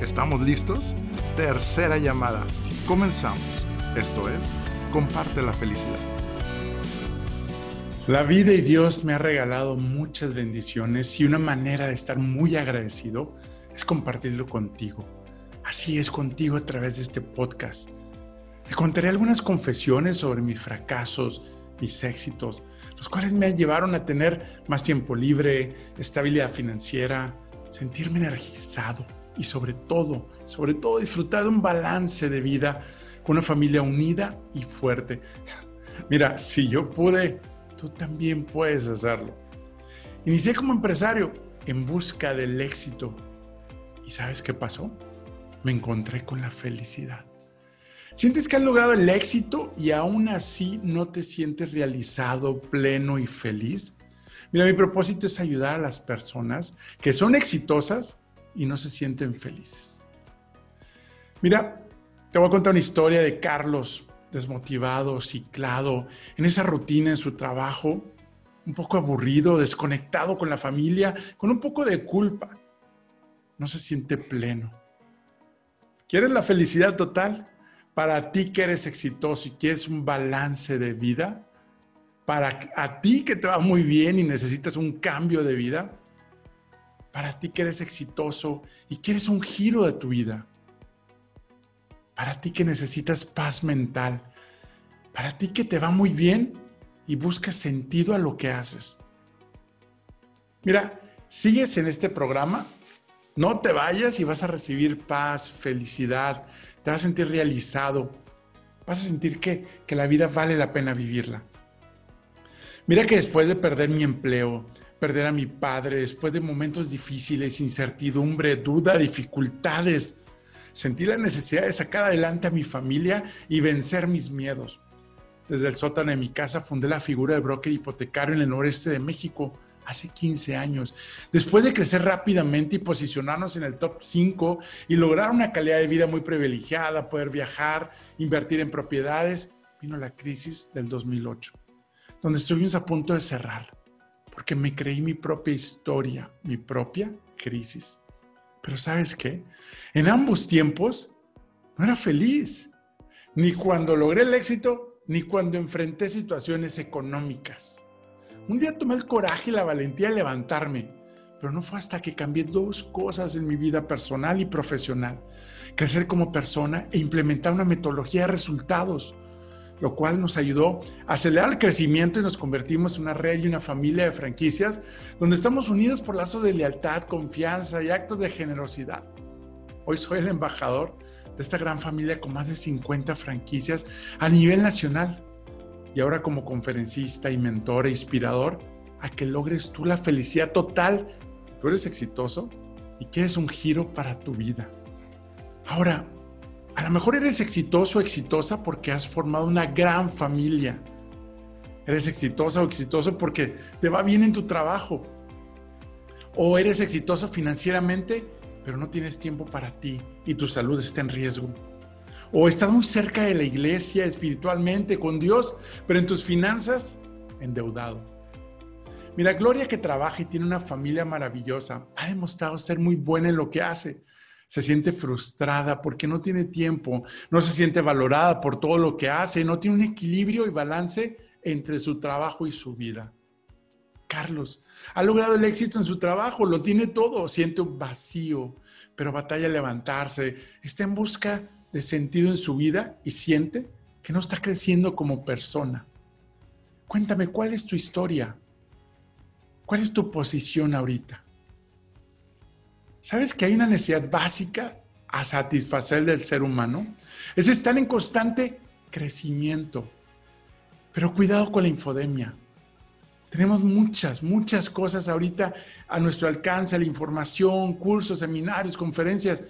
¿Estamos listos? Tercera llamada. Comenzamos. Esto es, comparte la felicidad. La vida y Dios me ha regalado muchas bendiciones y una manera de estar muy agradecido es compartirlo contigo. Así es contigo a través de este podcast. Te contaré algunas confesiones sobre mis fracasos, mis éxitos, los cuales me llevaron a tener más tiempo libre, estabilidad financiera, sentirme energizado y sobre todo, sobre todo disfrutar de un balance de vida con una familia unida y fuerte. Mira, si yo pude, tú también puedes hacerlo. Inicié como empresario en busca del éxito. ¿Y sabes qué pasó? Me encontré con la felicidad. Sientes que has logrado el éxito y aún así no te sientes realizado, pleno y feliz. Mira, mi propósito es ayudar a las personas que son exitosas y no se sienten felices. Mira, te voy a contar una historia de Carlos, desmotivado, ciclado, en esa rutina en su trabajo, un poco aburrido, desconectado con la familia, con un poco de culpa. No se siente pleno. ¿Quieres la felicidad total? Para ti que eres exitoso y quieres un balance de vida, para a ti que te va muy bien y necesitas un cambio de vida, para ti que eres exitoso y quieres un giro de tu vida, para ti que necesitas paz mental, para ti que te va muy bien y buscas sentido a lo que haces. Mira, sigues en este programa, no te vayas y vas a recibir paz, felicidad, te vas a sentir realizado, vas a sentir que, que la vida vale la pena vivirla. Mira que después de perder mi empleo, perder a mi padre, después de momentos difíciles, incertidumbre, duda, dificultades, sentí la necesidad de sacar adelante a mi familia y vencer mis miedos. Desde el sótano de mi casa fundé la figura de broker hipotecario en el noreste de México hace 15 años. Después de crecer rápidamente y posicionarnos en el top 5 y lograr una calidad de vida muy privilegiada, poder viajar, invertir en propiedades, vino la crisis del 2008, donde estuvimos a punto de cerrar porque me creí mi propia historia, mi propia crisis. Pero sabes qué? En ambos tiempos no era feliz, ni cuando logré el éxito, ni cuando enfrenté situaciones económicas. Un día tomé el coraje y la valentía de levantarme, pero no fue hasta que cambié dos cosas en mi vida personal y profesional. Crecer como persona e implementar una metodología de resultados lo cual nos ayudó a acelerar el crecimiento y nos convertimos en una red y una familia de franquicias donde estamos unidos por lazos de lealtad, confianza y actos de generosidad. Hoy soy el embajador de esta gran familia con más de 50 franquicias a nivel nacional y ahora como conferencista y mentor e inspirador a que logres tú la felicidad total. Tú eres exitoso y quieres un giro para tu vida. Ahora, a lo mejor eres exitoso o exitosa porque has formado una gran familia. Eres exitosa o exitoso porque te va bien en tu trabajo. O eres exitoso financieramente, pero no tienes tiempo para ti y tu salud está en riesgo. O estás muy cerca de la iglesia espiritualmente con Dios, pero en tus finanzas endeudado. Mira, Gloria que trabaja y tiene una familia maravillosa, ha demostrado ser muy buena en lo que hace se siente frustrada porque no tiene tiempo, no se siente valorada por todo lo que hace, no tiene un equilibrio y balance entre su trabajo y su vida. Carlos ha logrado el éxito en su trabajo, lo tiene todo, siente un vacío, pero batalla a levantarse, está en busca de sentido en su vida y siente que no está creciendo como persona. Cuéntame, ¿cuál es tu historia? ¿Cuál es tu posición ahorita? ¿Sabes que hay una necesidad básica a satisfacer del ser humano? Es estar en constante crecimiento. Pero cuidado con la infodemia. Tenemos muchas, muchas cosas ahorita a nuestro alcance, la información, cursos, seminarios, conferencias.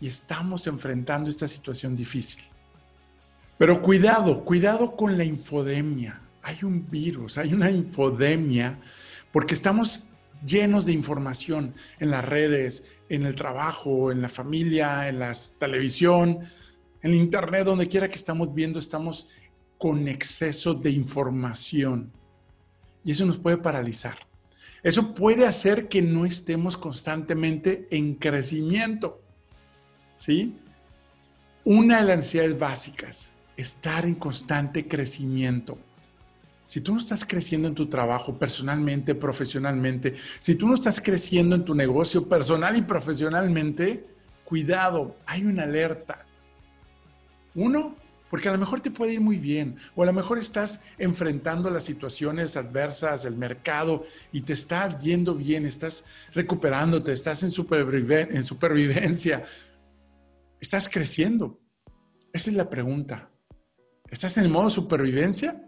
y estamos enfrentando esta situación difícil. Pero cuidado, cuidado con la infodemia. Hay un virus, hay una infodemia, porque estamos llenos de información en las redes, en el trabajo, en la familia, en la televisión, en internet, donde quiera que estamos viendo, estamos con exceso de información. Y eso nos puede paralizar. Eso puede hacer que no estemos constantemente en crecimiento. ¿Sí? Una de las ansiedades básicas, estar en constante crecimiento. Si tú no estás creciendo en tu trabajo personalmente, profesionalmente, si tú no estás creciendo en tu negocio personal y profesionalmente, cuidado, hay una alerta. Uno, porque a lo mejor te puede ir muy bien, o a lo mejor estás enfrentando las situaciones adversas del mercado y te está yendo bien, estás recuperándote, estás en, en supervivencia, estás creciendo. Esa es la pregunta. ¿Estás en el modo supervivencia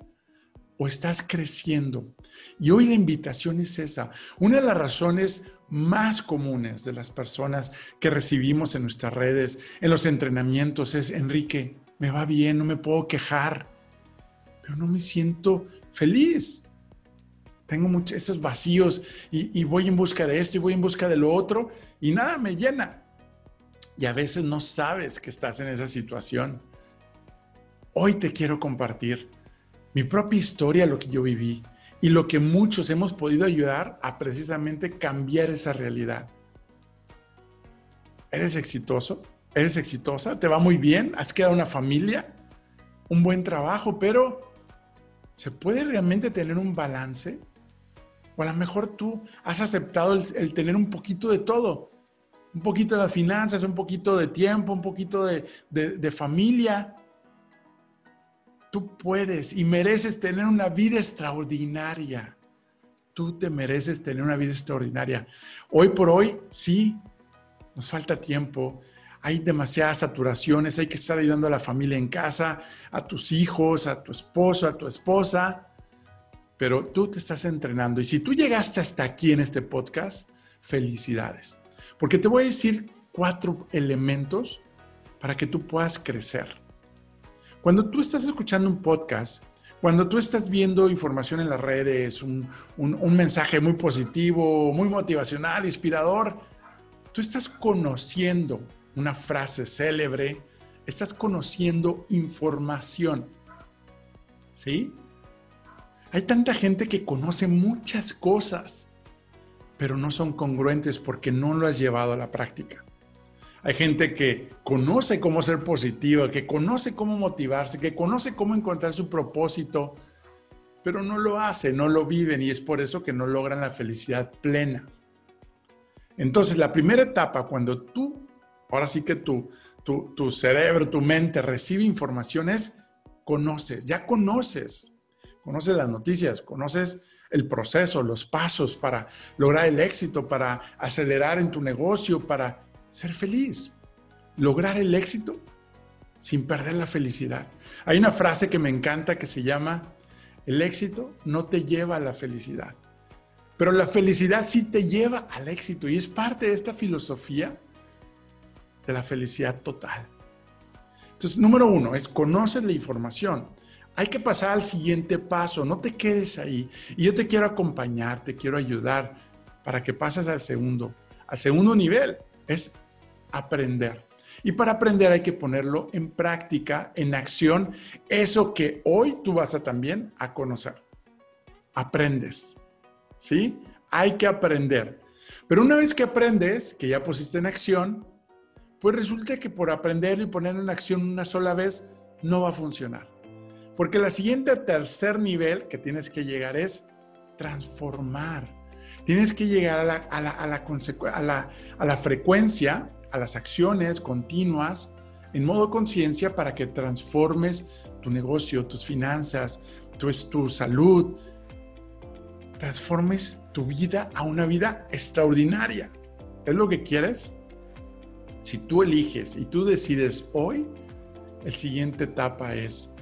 o estás creciendo? Y hoy la invitación es esa. Una de las razones más comunes de las personas que recibimos en nuestras redes, en los entrenamientos, es, Enrique, me va bien, no me puedo quejar, pero no me siento feliz. Tengo muchos esos vacíos y, y voy en busca de esto y voy en busca de lo otro y nada me llena. Y a veces no sabes que estás en esa situación. Hoy te quiero compartir mi propia historia, lo que yo viví y lo que muchos hemos podido ayudar a precisamente cambiar esa realidad. ¿Eres exitoso? ¿Eres exitosa? ¿Te va muy bien? ¿Has creado una familia? ¿Un buen trabajo? Pero ¿se puede realmente tener un balance? O a lo mejor tú has aceptado el, tener un poquito de todo. Un poquito de las finanzas, un poquito de tiempo, un poquito de, de familia Tú puedes y mereces tener una vida extraordinaria. Tú te mereces tener una vida extraordinaria. Hoy por hoy, sí, nos falta tiempo. Hay demasiadas saturaciones, hay que estar ayudando a la familia en casa, a tus hijos, a tu esposo, a tu esposa, pero tú te estás entrenando. Y si tú llegaste hasta aquí en este podcast, felicidades. Porque te voy a decir cuatro elementos para que tú puedas crecer. Cuando tú estás escuchando un podcast, cuando tú estás viendo información en las redes, un, mensaje muy positivo, muy motivacional, inspirador, tú estás conociendo una frase célebre, estás conociendo información. ¿Sí? Hay tanta gente que conoce muchas cosas, pero no son congruentes porque no lo has llevado a la práctica. Hay gente que conoce cómo ser positiva, que conoce cómo motivarse, que conoce cómo encontrar su propósito, pero no lo hace, no lo viven y es por eso que no logran la felicidad plena. Entonces, la primera etapa, cuando tú, ahora sí que tú, tu, tu cerebro, tu mente recibe información es conoces, ya conoces, conoces las noticias, conoces el proceso, los pasos para lograr el éxito, para acelerar en tu negocio, para ser feliz, lograr el éxito sin perder la felicidad. Hay una frase que me encanta que se llama, el éxito no te lleva a la felicidad, pero la felicidad sí te lleva al éxito y es parte de esta filosofía de la felicidad total. Entonces, número uno es conocer la información. Hay que pasar al siguiente paso, no te quedes ahí. Y yo te quiero acompañar, te quiero ayudar para que pases al segundo, al segundo nivel. Es aprender. Y para aprender hay que ponerlo en práctica, en acción, eso que hoy tú vas a también a conocer. Aprendes. ¿Sí? Hay que aprender. Pero una vez que aprendes, que ya pusiste en acción, pues resulta que por aprender y poner en acción una sola vez no va a funcionar. Porque la siguiente tercer nivel que tienes que llegar es transformar. Tienes que llegar a la, a la, a la, a la frecuencia a las acciones continuas en modo conciencia para que transformes tu negocio, tus finanzas, tu, tu salud, transformes tu vida a una vida extraordinaria. ¿Es lo que quieres? Si tú eliges y tú decides hoy, el siguiente etapa es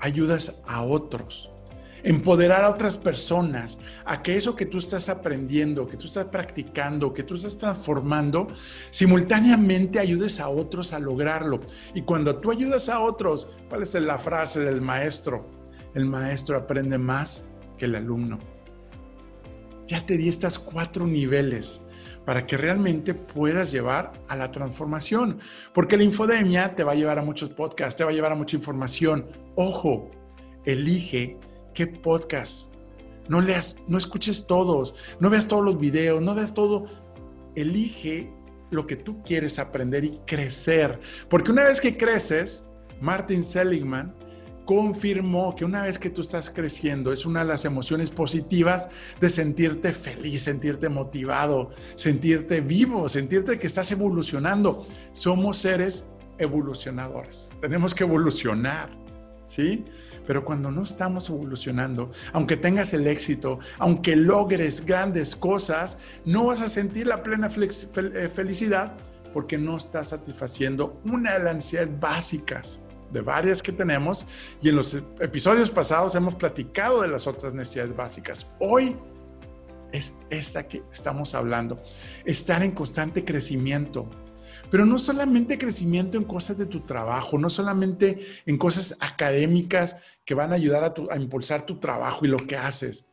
ayudas a otros. Empoderar a otras personas a que eso que tú estás aprendiendo, que tú estás practicando, que tú estás transformando, simultáneamente ayudes a otros a lograrlo. Y cuando tú ayudas a otros, ¿cuál es la frase del maestro? El maestro aprende más que el alumno. Ya te di estas cuatro niveles para que realmente puedas llevar a la transformación. Porque la infodemia te va a llevar a muchos podcasts, te va a llevar a mucha información. Ojo, elige qué podcast. No leas, no escuches todos, no veas todos los videos, no veas todo. Elige lo que tú quieres aprender y crecer. Porque una vez que creces, Martin Seligman confirmó que una vez que tú estás creciendo, es una de las emociones positivas de sentirte feliz, sentirte motivado, sentirte vivo, sentirte que estás evolucionando. Somos seres evolucionadores. Tenemos que evolucionar. ¿Sí? Pero cuando no estamos evolucionando, aunque tengas el éxito, aunque logres grandes cosas, no vas a sentir la plena eh, felicidad porque no estás satisfaciendo una de las necesidades básicas de varias que tenemos y en los episodios pasados hemos platicado de las otras necesidades básicas. Hoy es esta que estamos hablando, estar en constante crecimiento, pero no solamente crecimiento en cosas de tu trabajo, no solamente en cosas académicas que van a ayudar a, impulsar tu trabajo y lo que haces.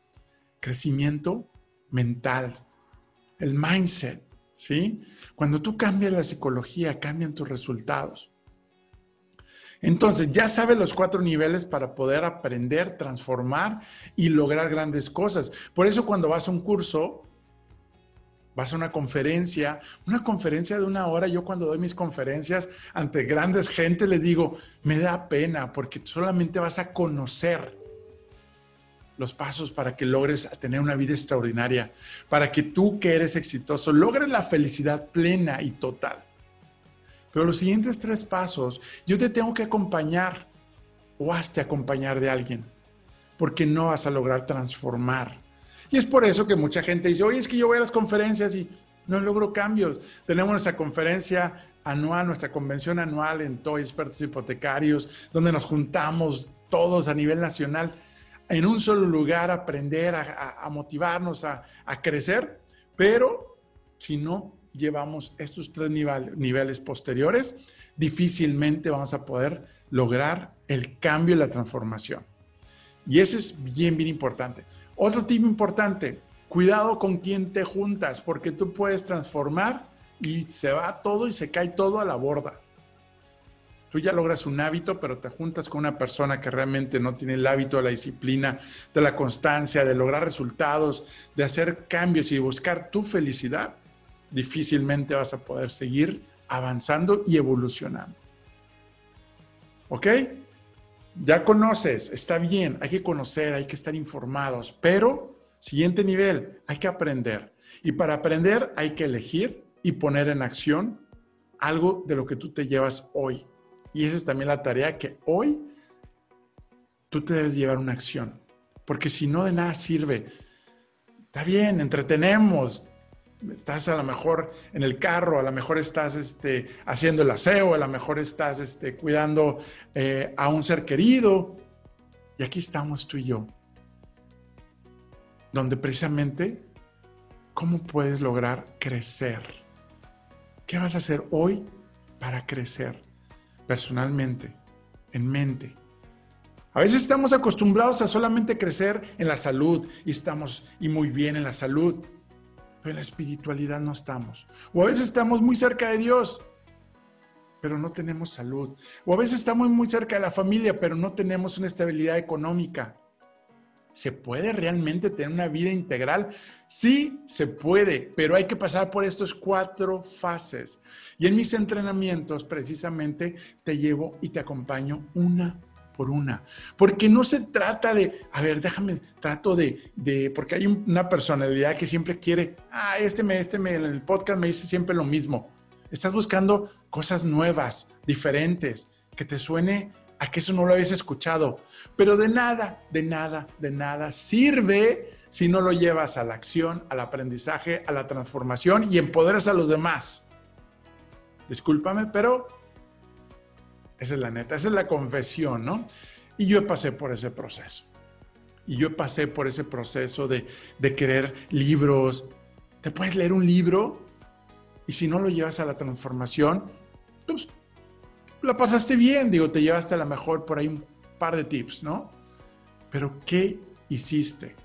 Crecimiento mental, el mindset, ¿sí? Cuando tú cambias la psicología, cambian tus resultados. Entonces, ya sabes los cuatro niveles para poder aprender, transformar y lograr grandes cosas. Por eso cuando vas a un curso, vas a una conferencia, una conferencia de una hora, yo cuando doy mis conferencias ante grandes gente les digo, me da pena porque solamente vas a conocer los pasos para que logres tener una vida extraordinaria, para que tú que eres exitoso logres la felicidad plena y total. Pero los siguientes tres pasos, yo te tengo que acompañar o hazte acompañar de alguien, porque no vas a lograr transformar y es por eso que mucha gente dice, oye, es que yo voy a las conferencias y no logro cambios. Tenemos nuestra conferencia anual, nuestra convención anual en TOY Expertos Hipotecarios, donde nos juntamos todos a nivel nacional en un solo lugar a aprender, a, motivarnos, a, a, crecer, pero si no llevamos estos tres niveles posteriores, difícilmente vamos a poder lograr el cambio y la transformación. Y eso es bien, bien importante. Otro tip importante, cuidado con quién te juntas, porque tú puedes transformar y se va todo y se cae todo a la borda. Tú ya logras un hábito, pero te juntas con una persona que realmente no tiene el hábito de la disciplina, de la constancia, de lograr resultados, de hacer cambios y buscar tu felicidad. Difícilmente vas a poder seguir avanzando y evolucionando. ¿Ok? Ya conoces, está bien, hay que conocer, hay que estar informados, pero siguiente nivel, hay que aprender. Y para aprender hay que elegir y poner en acción algo de lo que tú te llevas hoy. Y esa es también la tarea que hoy tú te debes llevar una acción. Porque si no, de nada sirve. Está bien, entretenemos, estás a lo mejor en el carro, a lo mejor estás este, haciendo el aseo, a lo mejor estás este, cuidando eh, a un ser querido. Y aquí estamos tú y yo, donde precisamente, ¿cómo puedes lograr crecer? ¿Qué vas a hacer hoy para crecer personalmente, en mente? A veces estamos acostumbrados a solamente crecer en la salud y estamos y muy bien en la salud, pero en la espiritualidad no estamos. O a veces estamos muy cerca de Dios, pero no tenemos salud. O a veces estamos muy cerca de la familia, pero no tenemos una estabilidad económica. ¿Se puede realmente tener una vida integral? Sí, se puede, pero hay que pasar por estos cuatro fases. Y en mis entrenamientos precisamente te llevo y te acompaño una por una. Porque no se trata de, a ver, déjame, trato de, de, porque hay una personalidad que siempre quiere, ah, este me, este me, en el podcast me dice siempre lo mismo. Estás buscando cosas nuevas, diferentes, que te suene a que eso no lo habías escuchado. Pero de nada, de nada, de nada sirve si no lo llevas a la acción, al aprendizaje, a la transformación y empoderas a los demás. Discúlpame, pero esa es la neta, esa es la confesión, ¿no? Y yo pasé por ese proceso. Y yo pasé por ese proceso de, de querer libros. Te puedes leer un libro y si no lo llevas a la transformación, pues la pasaste bien, digo, te llevaste a lo mejor por ahí un par de tips, ¿no? Pero ¿qué hiciste?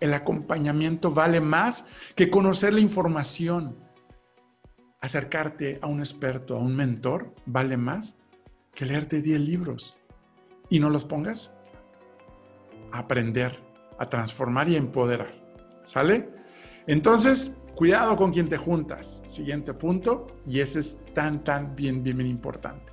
El acompañamiento vale más que conocer la información. Acercarte a un experto, a un mentor, vale más que leerte 10 libros y no los pongas a aprender, a transformar y a empoderar. ¿Sale? Entonces, cuidado con quien te juntas. Siguiente punto, y ese es tan, tan bien, bien, bien importante.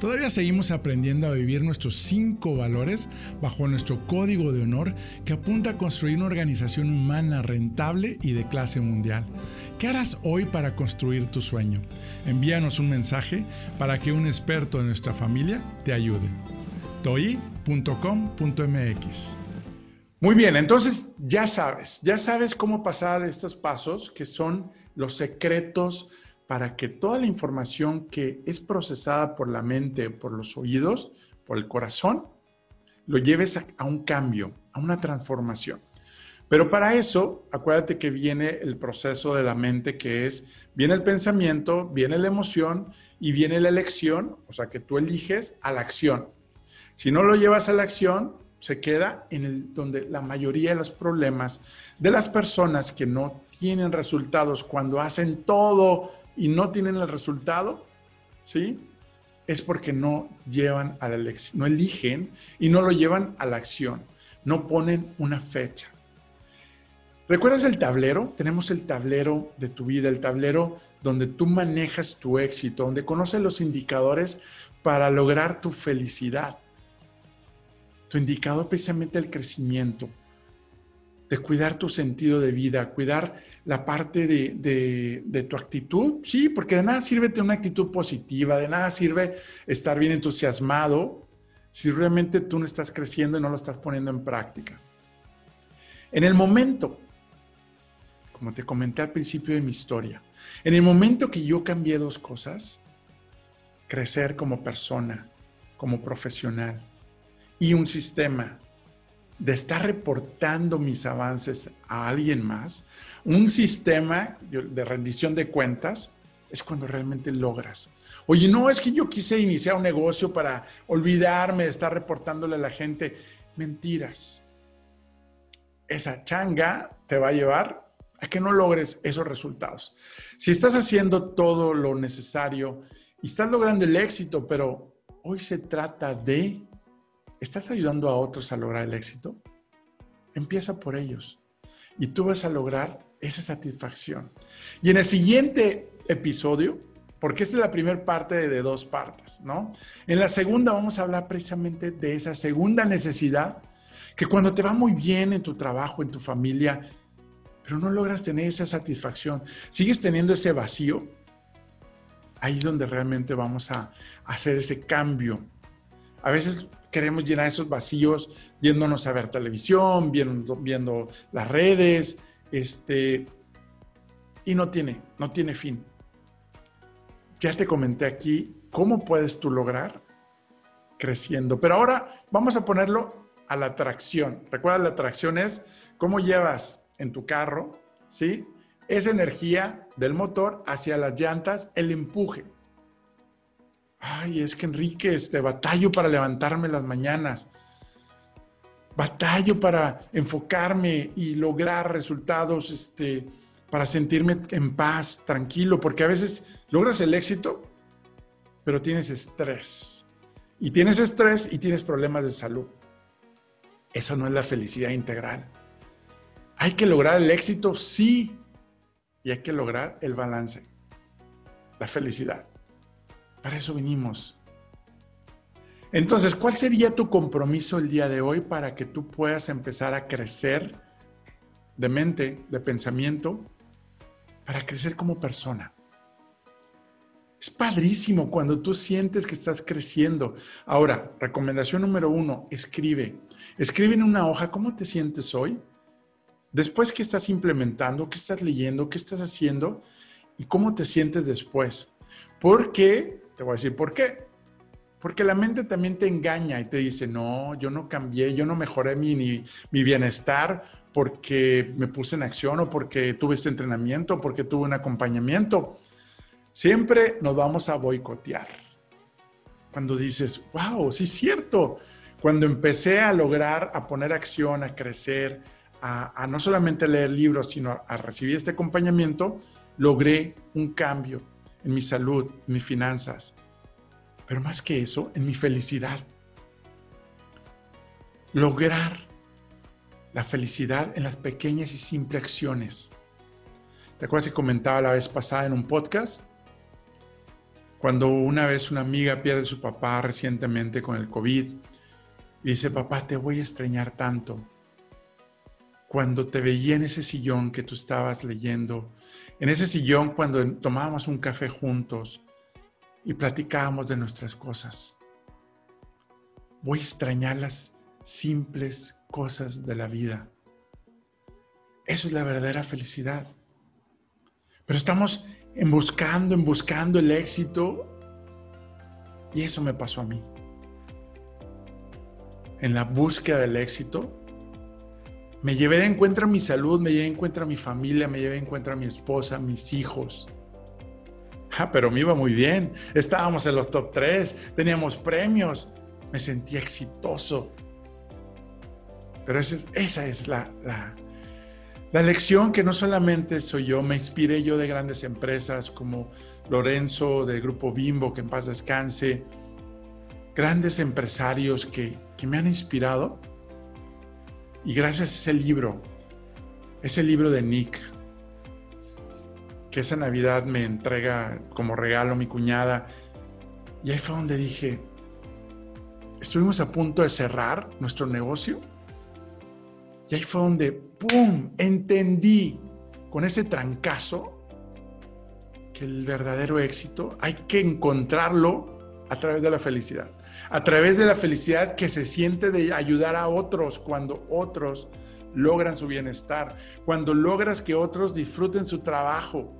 Todavía seguimos aprendiendo a vivir nuestros cinco valores bajo nuestro código de honor que apunta a construir una organización humana rentable y de clase mundial. ¿Qué harás hoy para construir tu sueño? Envíanos un mensaje para que un experto de nuestra familia te ayude. toi.com.mx Muy bien, entonces ya sabes, ya sabes cómo pasar estos pasos que son los secretos para que toda la información que es procesada por la mente, por los oídos, por el corazón, lo lleves a, un cambio, a una transformación. Pero para eso, acuérdate que viene el proceso de la mente, que es, viene el pensamiento, viene la emoción y viene la elección, o sea, que tú eliges a la acción. Si no lo llevas a la acción, se queda en donde la mayoría de los problemas de las personas que no tienen resultados cuando hacen todo y no tienen el resultado, ¿sí? Es porque no llevan a la elección, no eligen y no lo llevan a la acción, no ponen una fecha. ¿Recuerdas el tablero? Tenemos el tablero de tu vida, el tablero donde tú manejas tu éxito, donde conoces los indicadores para lograr tu felicidad. Tu indicador precisamente el crecimiento, de cuidar tu sentido de vida, cuidar la parte de, tu actitud, sí, porque de nada sirve tener una actitud positiva, de nada sirve estar bien entusiasmado si realmente tú no estás creciendo y no lo estás poniendo en práctica. En el momento, como te comenté al principio de mi historia, en el momento que yo cambié dos cosas, crecer como persona, como profesional y un sistema de estar reportando mis avances a alguien más, un sistema de rendición de cuentas, es cuando realmente logras. Oye, no, es que yo quise iniciar un negocio para olvidarme de estar reportándole a la gente. Mentiras. Esa changa te va a llevar a que no logres esos resultados. Si estás haciendo todo lo necesario y estás logrando el éxito, pero hoy se trata de ¿Estás ayudando a otros a lograr el éxito? Empieza por ellos y tú vas a lograr esa satisfacción. Y en el siguiente episodio, porque esta es la primera parte de dos partes, ¿no? En la segunda vamos a hablar precisamente de esa segunda necesidad, que cuando te va muy bien en tu trabajo, en tu familia, pero no logras tener esa satisfacción, sigues teniendo ese vacío, ahí es donde realmente vamos a hacer ese cambio. A veces queremos llenar esos vacíos yéndonos a ver televisión, viendo, las redes, este, y no tiene, no tiene fin. Ya te comenté aquí cómo puedes tú lograr creciendo, pero ahora vamos a ponerlo a la tracción. Recuerda, la tracción es cómo llevas en tu carro, ¿sí? Esa energía del motor hacia las llantas, el empuje ay, es que Enrique, este, batallo para levantarme las mañanas, batallo para enfocarme y lograr resultados, este, para sentirme en paz, tranquilo, porque a veces logras el éxito, pero tienes estrés. Y tienes estrés y tienes problemas de salud. Esa no es la felicidad integral. Hay que lograr el éxito, sí, y hay que lograr el balance, la felicidad. Para eso vinimos. Entonces, ¿cuál sería tu compromiso el día de hoy para que tú puedas empezar a crecer de mente, de pensamiento, para crecer como persona? Es padrísimo cuando tú sientes que estás creciendo. Ahora, recomendación número uno, escribe. Escribe en una hoja cómo te sientes hoy, después qué estás implementando, qué estás leyendo, qué estás haciendo y cómo te sientes después. Porque, te voy a decir por qué. Porque la mente también te engaña y te dice, no, yo no cambié, yo no mejoré mi, mi bienestar porque me puse en acción o porque tuve este entrenamiento, o porque tuve un acompañamiento. Siempre nos vamos a boicotear. Cuando dices, wow, sí es cierto. Cuando empecé a lograr, a poner acción, a crecer, a, no solamente leer libros, sino a recibir este acompañamiento, logré un cambio en mi salud, en mis finanzas, pero más que eso, en mi felicidad. Lograr la felicidad en las pequeñas y simples acciones. ¿Te acuerdas que comentaba la vez pasada en un podcast? Cuando una vez una amiga pierde a su papá recientemente con el COVID y dice, papá, te voy a extrañar tanto. Cuando te veía en ese sillón que tú estabas leyendo, en ese sillón cuando tomábamos un café juntos y platicábamos de nuestras cosas. Voy a extrañar las simples cosas de la vida. Eso es la verdadera felicidad. Pero estamos en buscando, en buscando el éxito. Y eso me pasó a mí. En la búsqueda del éxito, me llevé de encuentro a mi salud, me llevé de encuentro a mi familia, me llevé de encuentro a mi esposa, mis hijos. Ah, pero me iba muy bien. Estábamos en los top 3, teníamos premios, me sentía exitoso. Pero esa es, esa es la, la, la lección que no solamente soy yo, me inspiré yo de grandes empresas como Lorenzo del grupo Bimbo, que en paz descanse, grandes empresarios que, que me han inspirado. Y gracias a ese libro, ese libro de Nick, que esa Navidad me entrega como regalo mi cuñada, y ahí fue donde dije, estuvimos a punto de cerrar nuestro negocio y ahí fue donde, ¡pum!, entendí con ese trancazo que el verdadero éxito hay que encontrarlo a través de la felicidad. A través de la felicidad que se siente de ayudar a otros cuando otros logran su bienestar, cuando logras que otros disfruten su trabajo,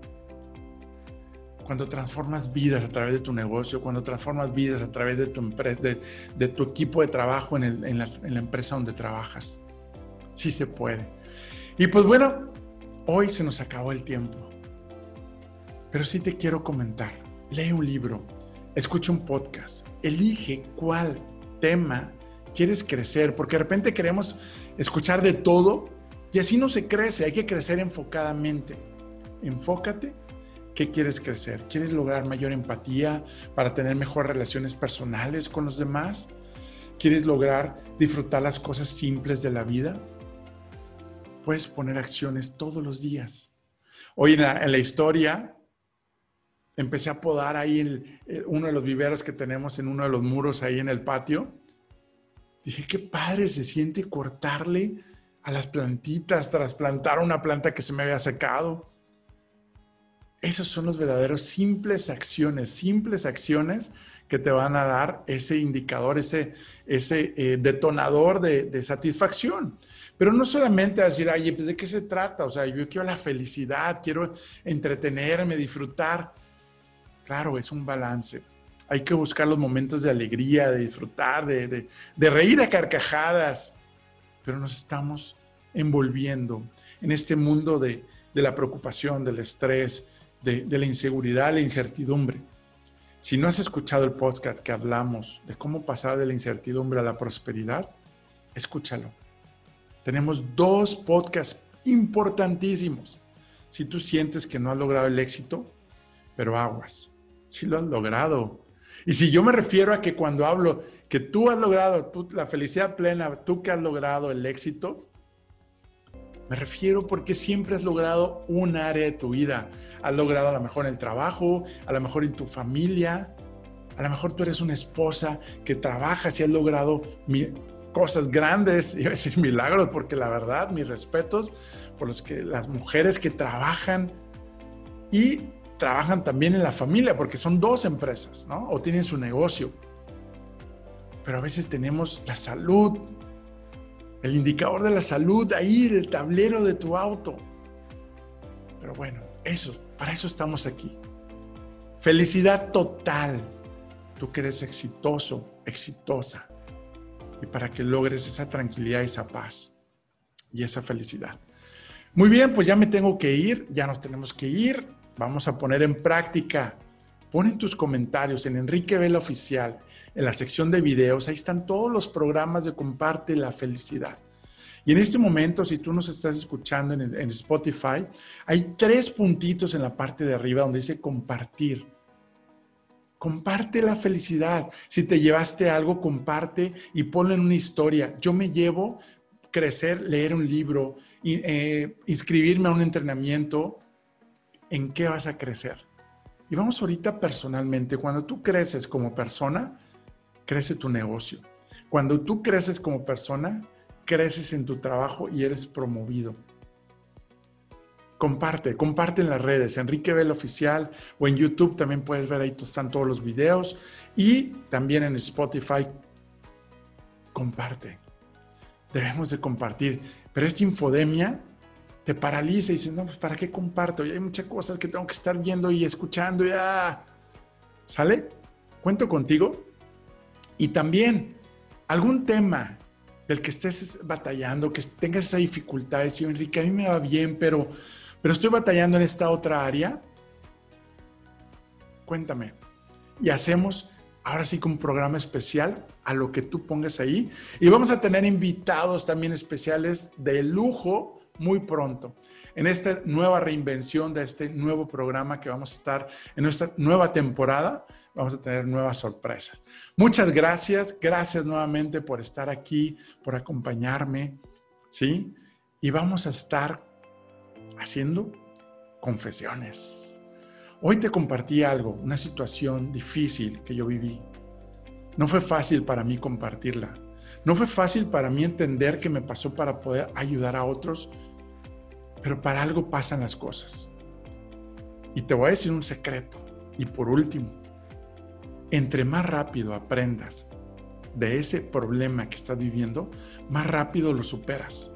cuando transformas vidas a través de tu negocio, cuando transformas vidas a través de tu, empresa, de, tu equipo de trabajo en la empresa donde trabajas sí se puede. Y pues bueno, hoy se nos acabó el tiempo. Pero sí te quiero comentar, lee un libro, escucha un podcast, elige cuál tema quieres crecer, porque de repente queremos escuchar de todo y así no se crece, hay que crecer enfocadamente. Enfócate ¿Qué quieres crecer? ¿Quieres lograr mayor empatía para tener mejores relaciones personales con los demás? ¿Quieres lograr disfrutar las cosas simples de la vida? puedes poner acciones todos los días. Hoy en la, historia empecé a podar ahí uno de los viveros que tenemos en uno de los muros ahí en el patio. Dije, qué padre se siente cortarle a las plantitas, trasplantar una planta que se me había secado. Esos son los verdaderos simples acciones, simples acciones que te van a dar ese indicador, ese, ese eh, detonador de, de, satisfacción. Pero no solamente decir, ay, pues, ¿de qué se trata? O sea, yo quiero la felicidad, quiero entretenerme, disfrutar. Claro, es un balance. Hay que buscar los momentos de alegría, de disfrutar, de, de, reír a carcajadas. Pero nos estamos envolviendo en este mundo de, de la preocupación, del estrés, de, la inseguridad, la incertidumbre. Si no has escuchado el podcast que hablamos de cómo pasar de la incertidumbre a la prosperidad, escúchalo. Tenemos dos podcasts importantísimos. Si tú sientes que no has logrado el éxito, pero aguas, si lo has logrado. Y si yo me refiero a que cuando hablo que tú has logrado la felicidad plena, tú que has logrado el éxito, me refiero porque siempre has logrado un área de tu vida. Has logrado a lo mejor en el trabajo, a lo mejor en tu familia, A lo mejor tú eres una esposa que trabajas y has logrado cosas grandes, iba a decir milagros, porque la verdad, mis respetos por los que, las mujeres que trabajan y trabajan también en la familia, porque son dos empresas, ¿no? O tienen su negocio. Pero a veces tenemos la salud, el indicador de la salud ahí, el tablero de tu auto. Pero bueno, eso, para eso estamos aquí. Felicidad total. Tú que eres exitoso, exitosa. Y para que logres esa tranquilidad, esa paz y esa felicidad. Muy bien, pues ya me tengo que ir, ya nos tenemos que ir. Vamos a poner en práctica. Pon tus comentarios en Enrique Vela Oficial, en la sección de videos. Ahí están todos los programas de Comparte la Felicidad. Y en este momento, si tú nos estás escuchando en, Spotify, hay tres puntitos en la parte de arriba donde dice compartir. Comparte la felicidad. Si te llevaste algo, comparte y ponlo en una historia. Yo me llevo crecer, leer un libro, eh, inscribirme a un entrenamiento. ¿En qué vas a crecer? Y vamos ahorita personalmente. Cuando tú creces como persona, crece tu negocio. Cuando tú creces como persona, creces en tu trabajo y eres promovido. Comparte, comparte en las redes, Enrique Vela Oficial o en YouTube también puedes ver ahí están todos los videos y también en Spotify. Comparte. Debemos de compartir, pero esta infodemia te paraliza y dices, no, pues ¿para qué comparto? Y hay muchas cosas que tengo que estar viendo y escuchando ya. ¿Sale? Cuento contigo. Y también algún tema del que estés batallando, que tengas esa dificultad, decir, Enrique, a mí me va bien, pero pero estoy batallando en esta otra área. Cuéntame. Y hacemos ahora sí con un programa especial a lo que tú pongas ahí. Y vamos a tener invitados también especiales de lujo muy pronto. En esta nueva reinvención de este nuevo programa que vamos a estar en nuestra nueva temporada, vamos a tener nuevas sorpresas. Muchas gracias, gracias nuevamente por estar aquí, por acompañarme, ¿sí? Y vamos a estar haciendo confesiones. Hoy te compartí algo, una situación difícil que yo viví. No fue fácil para mí compartirla. No fue fácil para mí entender qué me pasó para poder ayudar a otros, pero para algo pasan las cosas. Y te voy a decir un secreto. Y por último, entre más rápido aprendas de ese problema que estás viviendo, más rápido lo superas.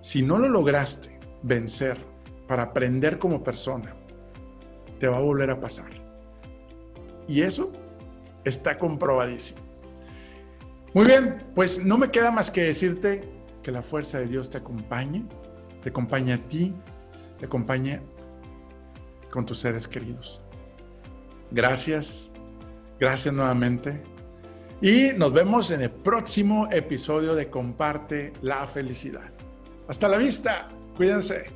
Si no lo lograste vencer, para aprender como persona, te va a volver a pasar. Y eso está comprobadísimo. Muy bien, pues no me queda más que decirte que la fuerza de Dios te acompañe, te acompañe a ti, te acompañe con tus seres queridos. Gracias, gracias nuevamente. Y nos vemos en el próximo episodio de Comparte la Felicidad. Hasta la vista. Cuídense.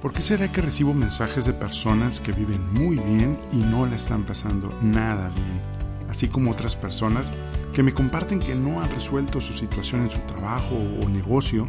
¿Por qué será que recibo mensajes de personas que viven muy bien y no la están pasando nada bien? Así como otras personas que me comparten que no han resuelto su situación en su trabajo o negocio